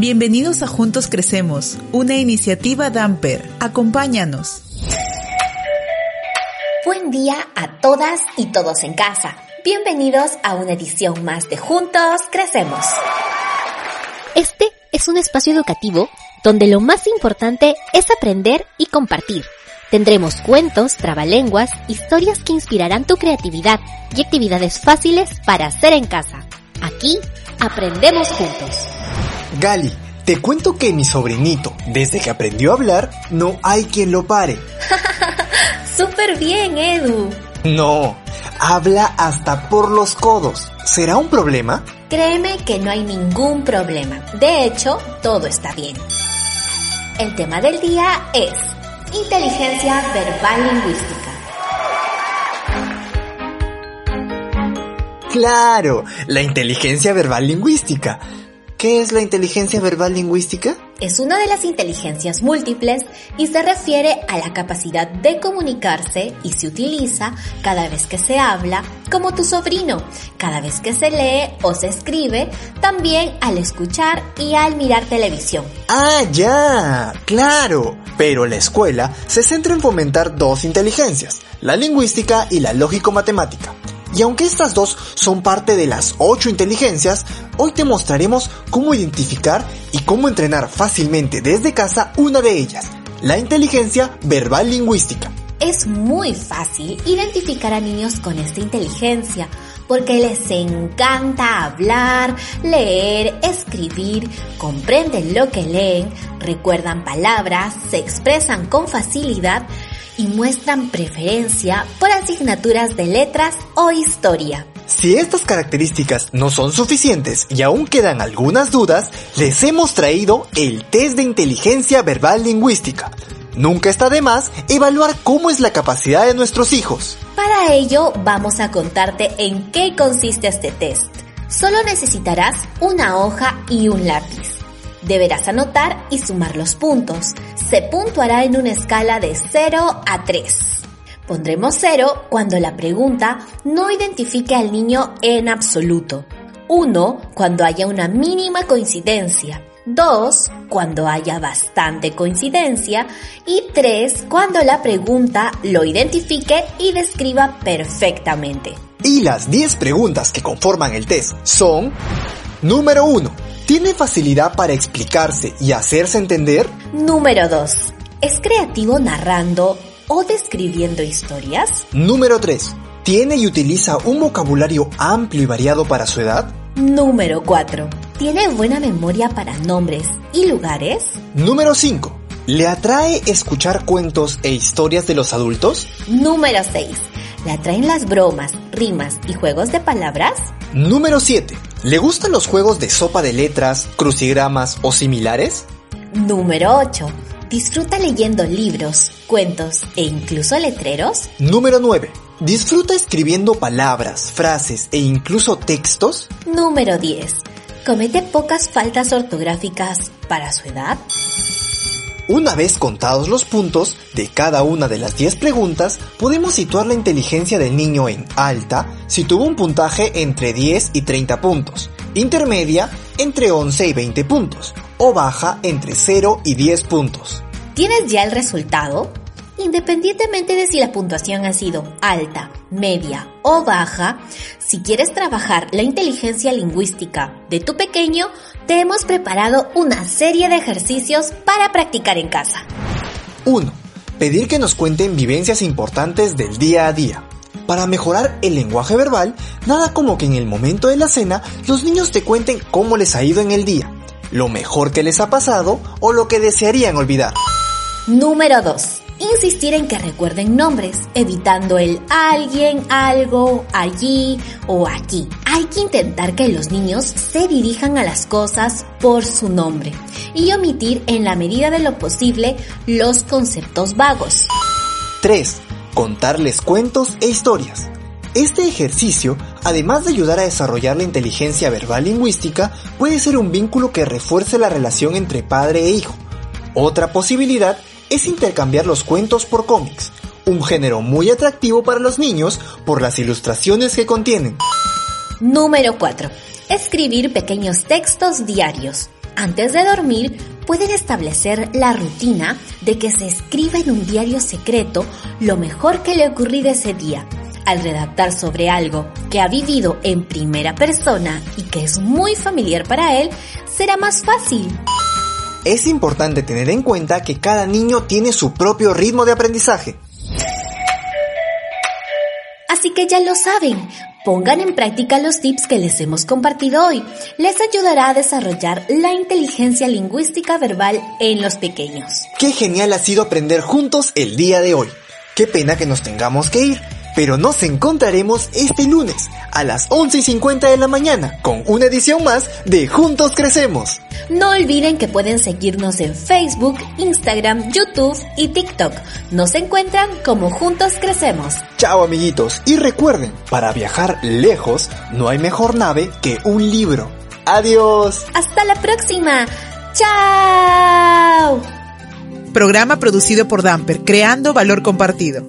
Bienvenidos a Juntos Crecemos, una iniciativa Damper. Acompáñanos. Buen día a todas y todos en casa. Bienvenidos a una edición más de Juntos Crecemos. Este es un espacio educativo donde lo más importante es aprender y compartir. Tendremos cuentos, trabalenguas, historias que inspirarán tu creatividad y actividades fáciles para hacer en casa. Aquí aprendemos juntos. Gali, te cuento que mi sobrinito, desde que aprendió a hablar, no hay quien lo pare. Súper bien, Edu. No, habla hasta por los codos. ¿Será un problema? Créeme que no hay ningún problema. De hecho, todo está bien. El tema del día es inteligencia verbal lingüística. Claro, la inteligencia verbal lingüística. ¿Qué es la inteligencia verbal lingüística? Es una de las inteligencias múltiples y se refiere a la capacidad de comunicarse y se utiliza cada vez que se habla, como tu sobrino, cada vez que se lee o se escribe, también al escuchar y al mirar televisión. Ah, ya, claro. Pero la escuela se centra en fomentar dos inteligencias, la lingüística y la lógico-matemática. Y aunque estas dos son parte de las ocho inteligencias, hoy te mostraremos cómo identificar y cómo entrenar fácilmente desde casa una de ellas, la inteligencia verbal lingüística. Es muy fácil identificar a niños con esta inteligencia porque les encanta hablar, leer, escribir, comprenden lo que leen, recuerdan palabras, se expresan con facilidad y muestran preferencia por asignaturas de letras o historia. Si estas características no son suficientes y aún quedan algunas dudas, les hemos traído el test de inteligencia verbal lingüística. Nunca está de más evaluar cómo es la capacidad de nuestros hijos. Para ello vamos a contarte en qué consiste este test. Solo necesitarás una hoja y un lápiz. Deberás anotar y sumar los puntos. Se puntuará en una escala de 0 a 3. Pondremos 0 cuando la pregunta no identifique al niño en absoluto. 1 cuando haya una mínima coincidencia. 2 cuando haya bastante coincidencia. Y 3 cuando la pregunta lo identifique y describa perfectamente. Y las 10 preguntas que conforman el test son... Número 1 ¿Tiene facilidad para explicarse y hacerse entender? Número 2. ¿Es creativo narrando o describiendo historias? Número 3. ¿Tiene y utiliza un vocabulario amplio y variado para su edad? Número 4. ¿Tiene buena memoria para nombres y lugares? Número 5. ¿Le atrae escuchar cuentos e historias de los adultos? Número 6. ¿Le atraen las bromas, rimas y juegos de palabras? Número 7. ¿Le gustan los juegos de sopa de letras, crucigramas o similares? Número 8. ¿Disfruta leyendo libros, cuentos e incluso letreros? Número 9. ¿Disfruta escribiendo palabras, frases e incluso textos? Número 10. ¿Comete pocas faltas ortográficas para su edad? Una vez contados los puntos de cada una de las 10 preguntas, podemos situar la inteligencia del niño en alta si tuvo un puntaje entre 10 y 30 puntos, intermedia entre 11 y 20 puntos, o baja entre 0 y 10 puntos. ¿Tienes ya el resultado? Independientemente de si la puntuación ha sido alta, media o baja, si quieres trabajar la inteligencia lingüística de tu pequeño, te hemos preparado una serie de ejercicios para practicar en casa. 1. Pedir que nos cuenten vivencias importantes del día a día. Para mejorar el lenguaje verbal, nada como que en el momento de la cena los niños te cuenten cómo les ha ido en el día, lo mejor que les ha pasado o lo que desearían olvidar. Número 2 insistir en que recuerden nombres, evitando el alguien, algo, allí o aquí. Hay que intentar que los niños se dirijan a las cosas por su nombre y omitir en la medida de lo posible los conceptos vagos. 3. Contarles cuentos e historias. Este ejercicio, además de ayudar a desarrollar la inteligencia verbal lingüística, puede ser un vínculo que refuerce la relación entre padre e hijo. Otra posibilidad es intercambiar los cuentos por cómics, un género muy atractivo para los niños por las ilustraciones que contienen. Número 4. Escribir pequeños textos diarios. Antes de dormir, pueden establecer la rutina de que se escriba en un diario secreto lo mejor que le ocurrido ese día. Al redactar sobre algo que ha vivido en primera persona y que es muy familiar para él, será más fácil. Es importante tener en cuenta que cada niño tiene su propio ritmo de aprendizaje. Así que ya lo saben, pongan en práctica los tips que les hemos compartido hoy. Les ayudará a desarrollar la inteligencia lingüística verbal en los pequeños. Qué genial ha sido aprender juntos el día de hoy. Qué pena que nos tengamos que ir, pero nos encontraremos este lunes a las 11 y 50 de la mañana con una edición más de Juntos Crecemos. No olviden que pueden seguirnos en Facebook, Instagram, YouTube y TikTok. Nos encuentran como Juntos Crecemos. Chao amiguitos y recuerden, para viajar lejos no hay mejor nave que un libro. Adiós. Hasta la próxima. Chao. Programa producido por Damper, creando valor compartido.